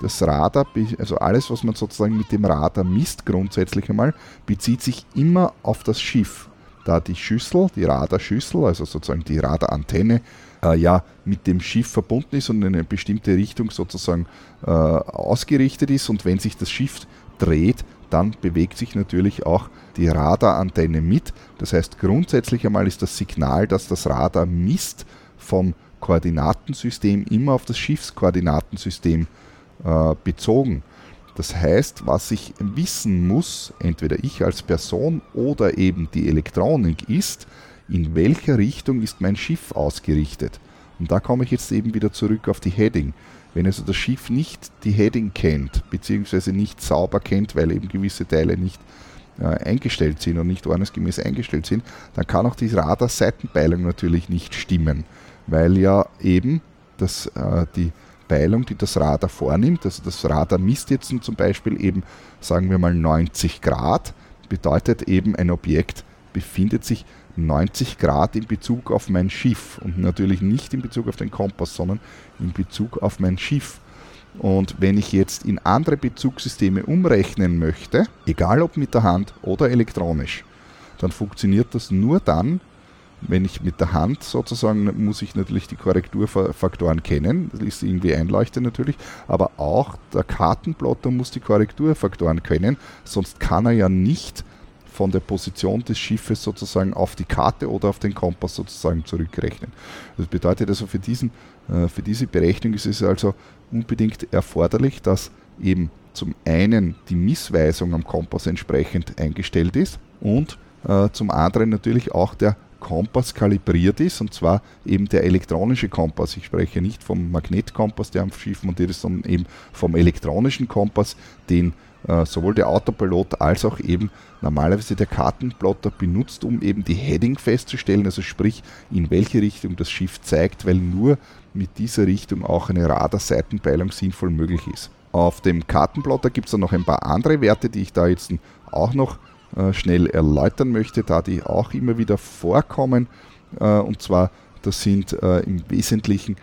Das Radar, also alles, was man sozusagen mit dem Radar misst, grundsätzlich einmal, bezieht sich immer auf das Schiff. Da die Schüssel, die Radarschüssel, also sozusagen die Radarantenne, äh, ja mit dem Schiff verbunden ist und in eine bestimmte Richtung sozusagen äh, ausgerichtet ist. Und wenn sich das Schiff dreht, dann bewegt sich natürlich auch die Radarantenne mit. Das heißt, grundsätzlich einmal ist das Signal, dass das Radar misst, vom Koordinatensystem immer auf das Schiffskoordinatensystem äh, bezogen. Das heißt, was ich wissen muss, entweder ich als Person oder eben die Elektronik, ist, in welcher Richtung ist mein Schiff ausgerichtet. Und da komme ich jetzt eben wieder zurück auf die Heading. Wenn also das Schiff nicht die Heading kennt, beziehungsweise nicht sauber kennt, weil eben gewisse Teile nicht äh, eingestellt sind und nicht ordnungsgemäß eingestellt sind, dann kann auch die Radar-Seitenpeilung natürlich nicht stimmen, weil ja eben das, äh, die Peilung, die das Radar vornimmt, also das Radar misst jetzt zum Beispiel eben, sagen wir mal 90 Grad, bedeutet eben ein Objekt befindet sich 90 Grad in Bezug auf mein Schiff. Und natürlich nicht in Bezug auf den Kompass, sondern in Bezug auf mein Schiff. Und wenn ich jetzt in andere Bezugssysteme umrechnen möchte, egal ob mit der Hand oder elektronisch, dann funktioniert das nur dann, wenn ich mit der Hand sozusagen, muss ich natürlich die Korrekturfaktoren kennen, das ist irgendwie einleuchtend natürlich, aber auch der Kartenplotter muss die Korrekturfaktoren kennen, sonst kann er ja nicht von der Position des Schiffes sozusagen auf die Karte oder auf den Kompass sozusagen zurückrechnen. Das bedeutet also für, diesen, äh, für diese Berechnung ist es also unbedingt erforderlich, dass eben zum einen die Missweisung am Kompass entsprechend eingestellt ist und äh, zum anderen natürlich auch der Kompass kalibriert ist, und zwar eben der elektronische Kompass. Ich spreche nicht vom Magnetkompass, der am Schiff montiert ist, sondern eben vom elektronischen Kompass, den äh, sowohl der Autopilot als auch eben normalerweise der Kartenplotter benutzt, um eben die Heading festzustellen, also sprich, in welche Richtung das Schiff zeigt, weil nur mit dieser Richtung auch eine Radarseitenpeilung sinnvoll möglich ist. Auf dem Kartenplotter gibt es dann noch ein paar andere Werte, die ich da jetzt auch noch äh, schnell erläutern möchte, da die auch immer wieder vorkommen. Äh, und zwar, das sind im Wesentlichen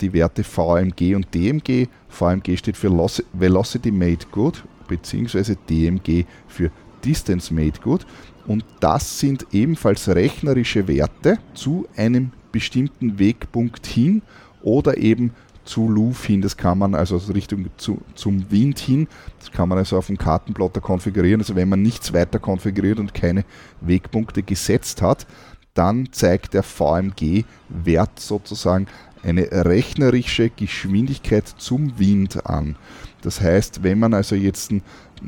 die Werte VMG und DMG. VMG steht für Velocity Made Good beziehungsweise DMG für Distance Made Good. Und das sind ebenfalls rechnerische Werte zu einem bestimmten Wegpunkt hin oder eben zu Luft hin. Das kann man also Richtung zu, zum Wind hin. Das kann man also auf dem Kartenplotter konfigurieren. Also wenn man nichts weiter konfiguriert und keine Wegpunkte gesetzt hat, dann zeigt der VMG-Wert sozusagen eine rechnerische Geschwindigkeit zum Wind an. Das heißt, wenn man also jetzt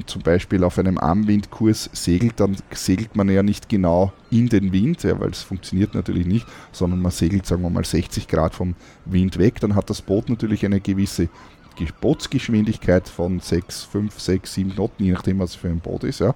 zum Beispiel auf einem Armwindkurs segelt, dann segelt man ja nicht genau in den Wind, ja, weil es funktioniert natürlich nicht, sondern man segelt, sagen wir mal, 60 Grad vom Wind weg. Dann hat das Boot natürlich eine gewisse Bootsgeschwindigkeit von 6, 5, 6, 7 Knoten, je nachdem, was für ein Boot ist. Ja.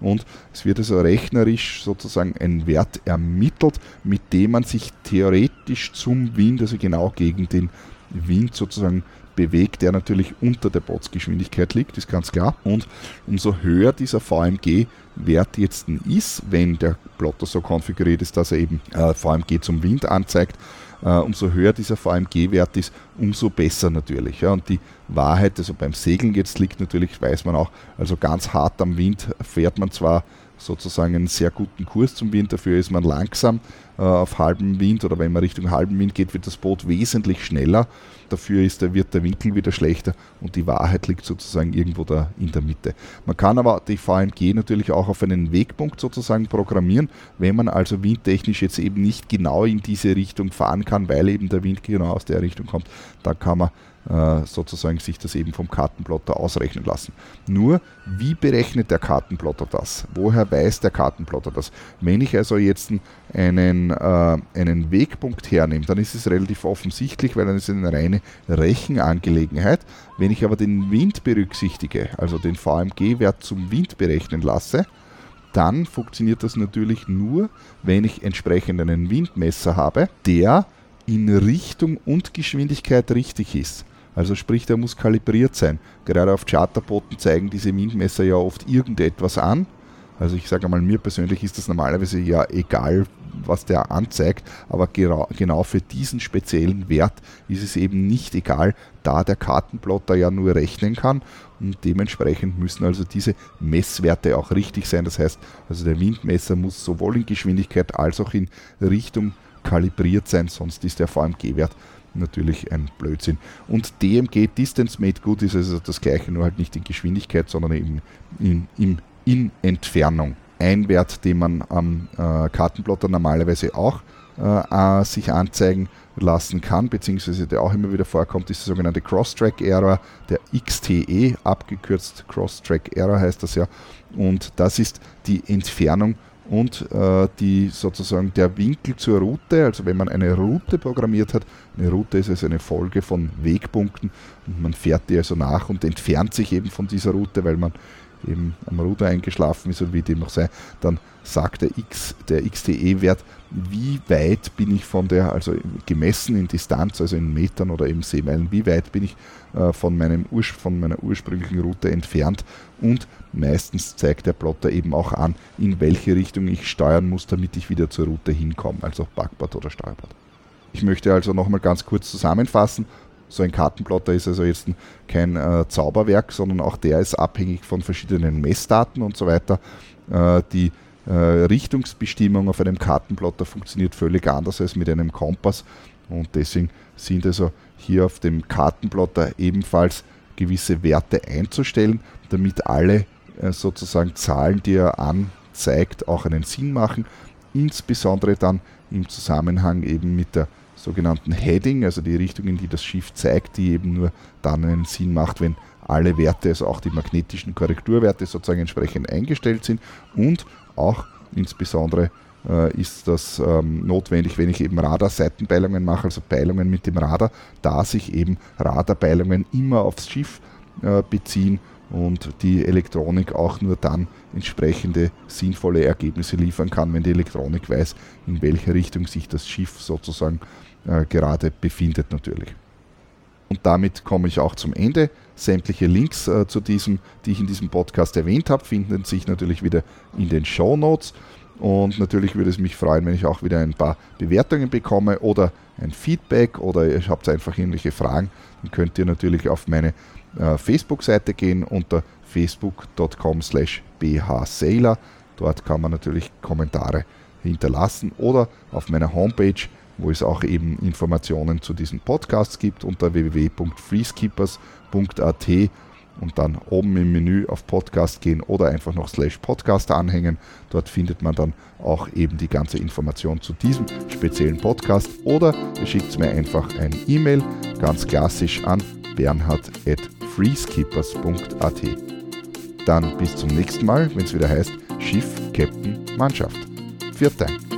Und es wird also rechnerisch sozusagen ein Wert ermittelt, mit dem man sich theoretisch zum Wind, also genau gegen den Wind sozusagen bewegt, der natürlich unter der Bootsgeschwindigkeit liegt, ist ganz klar. Und umso höher dieser VMG-Wert jetzt ist, wenn der Plotter so konfiguriert ist, dass er eben äh, VMG zum Wind anzeigt, äh, umso höher dieser VMG-Wert ist, umso besser natürlich. Und die Wahrheit, also beim Segeln jetzt liegt natürlich, weiß man auch, also ganz hart am Wind fährt man zwar sozusagen einen sehr guten Kurs zum Wind, dafür ist man langsam auf halbem Wind oder wenn man Richtung halben Wind geht, wird das Boot wesentlich schneller. Dafür ist der, wird der Winkel wieder schlechter und die Wahrheit liegt sozusagen irgendwo da in der Mitte. Man kann aber die VMG natürlich auch auf einen Wegpunkt sozusagen programmieren, wenn man also windtechnisch jetzt eben nicht genau in diese Richtung fahren kann, weil eben der Wind genau aus der Richtung kommt, dann kann man äh, sozusagen sich das eben vom Kartenplotter ausrechnen lassen. Nur, wie berechnet der Kartenplotter das? Woher weiß der Kartenplotter das? Wenn ich also jetzt einen, äh, einen Wegpunkt hernehme, dann ist es relativ offensichtlich, weil dann ist es eine reine Rechenangelegenheit. Wenn ich aber den Wind berücksichtige, also den VMG-Wert zum Wind berechnen lasse, dann funktioniert das natürlich nur, wenn ich entsprechend einen Windmesser habe, der in Richtung und Geschwindigkeit richtig ist. Also sprich, der muss kalibriert sein. Gerade auf Charterbooten zeigen diese Windmesser ja oft irgendetwas an. Also ich sage mal, mir persönlich ist das normalerweise ja egal, was der anzeigt, aber genau für diesen speziellen Wert ist es eben nicht egal, da der Kartenplotter ja nur rechnen kann und dementsprechend müssen also diese Messwerte auch richtig sein. Das heißt, also der Windmesser muss sowohl in Geschwindigkeit als auch in Richtung kalibriert sein, sonst ist der VMG-Wert natürlich ein Blödsinn. Und DMG Distance Made Good ist also das gleiche, nur halt nicht in Geschwindigkeit, sondern eben in, in, in Entfernung. Ein Wert, den man am äh, Kartenplotter normalerweise auch äh, sich anzeigen lassen kann, beziehungsweise der auch immer wieder vorkommt, ist der sogenannte Cross-Track-Error, der XTE, abgekürzt Cross-Track-Error heißt das ja. Und das ist die Entfernung und äh, die sozusagen der Winkel zur Route, also wenn man eine Route programmiert hat, eine Route ist also eine Folge von Wegpunkten und man fährt die also nach und entfernt sich eben von dieser Route, weil man eben am Ruder eingeschlafen ist oder wie dem auch sei, dann sagt der X, der XTE-Wert, wie weit bin ich von der, also gemessen in Distanz, also in Metern oder eben Seemeilen, wie weit bin ich äh, von, meinem von meiner ursprünglichen Route entfernt und meistens zeigt der Plotter eben auch an, in welche Richtung ich steuern muss, damit ich wieder zur Route hinkomme, also Backbord oder Steuerbord. Ich möchte also nochmal ganz kurz zusammenfassen. So ein Kartenplotter ist also jetzt kein äh, Zauberwerk, sondern auch der ist abhängig von verschiedenen Messdaten und so weiter. Äh, die Richtungsbestimmung auf einem Kartenplotter funktioniert völlig anders als mit einem Kompass und deswegen sind also hier auf dem Kartenplotter ebenfalls gewisse Werte einzustellen, damit alle äh, sozusagen Zahlen, die er anzeigt, auch einen Sinn machen. Insbesondere dann im Zusammenhang eben mit der sogenannten Heading, also die Richtung, in die das Schiff zeigt, die eben nur dann einen Sinn macht, wenn alle Werte, also auch die magnetischen Korrekturwerte sozusagen entsprechend eingestellt sind und auch insbesondere äh, ist das ähm, notwendig, wenn ich eben Radarseitenpeilungen mache, also Peilungen mit dem Radar, da sich eben Radarpeilungen immer aufs Schiff äh, beziehen und die Elektronik auch nur dann entsprechende sinnvolle Ergebnisse liefern kann, wenn die Elektronik weiß, in welche Richtung sich das Schiff sozusagen äh, gerade befindet natürlich. Und damit komme ich auch zum Ende. Sämtliche Links äh, zu diesem, die ich in diesem Podcast erwähnt habe, finden sich natürlich wieder in den Show Notes. Und natürlich würde es mich freuen, wenn ich auch wieder ein paar Bewertungen bekomme oder ein Feedback oder ihr habt einfach irgendwelche Fragen, dann könnt ihr natürlich auf meine äh, Facebook-Seite gehen unter facebook.com slash bhsailor. Dort kann man natürlich Kommentare hinterlassen oder auf meiner Homepage, wo es auch eben Informationen zu diesen Podcasts gibt unter www.freeskippers.at und dann oben im Menü auf Podcast gehen oder einfach noch slash Podcast anhängen. Dort findet man dann auch eben die ganze Information zu diesem speziellen Podcast oder ihr schickt mir einfach ein E-Mail, ganz klassisch an bernhard.freeskippers.at. Dann bis zum nächsten Mal, wenn es wieder heißt Schiff, Captain, Mannschaft. Viert.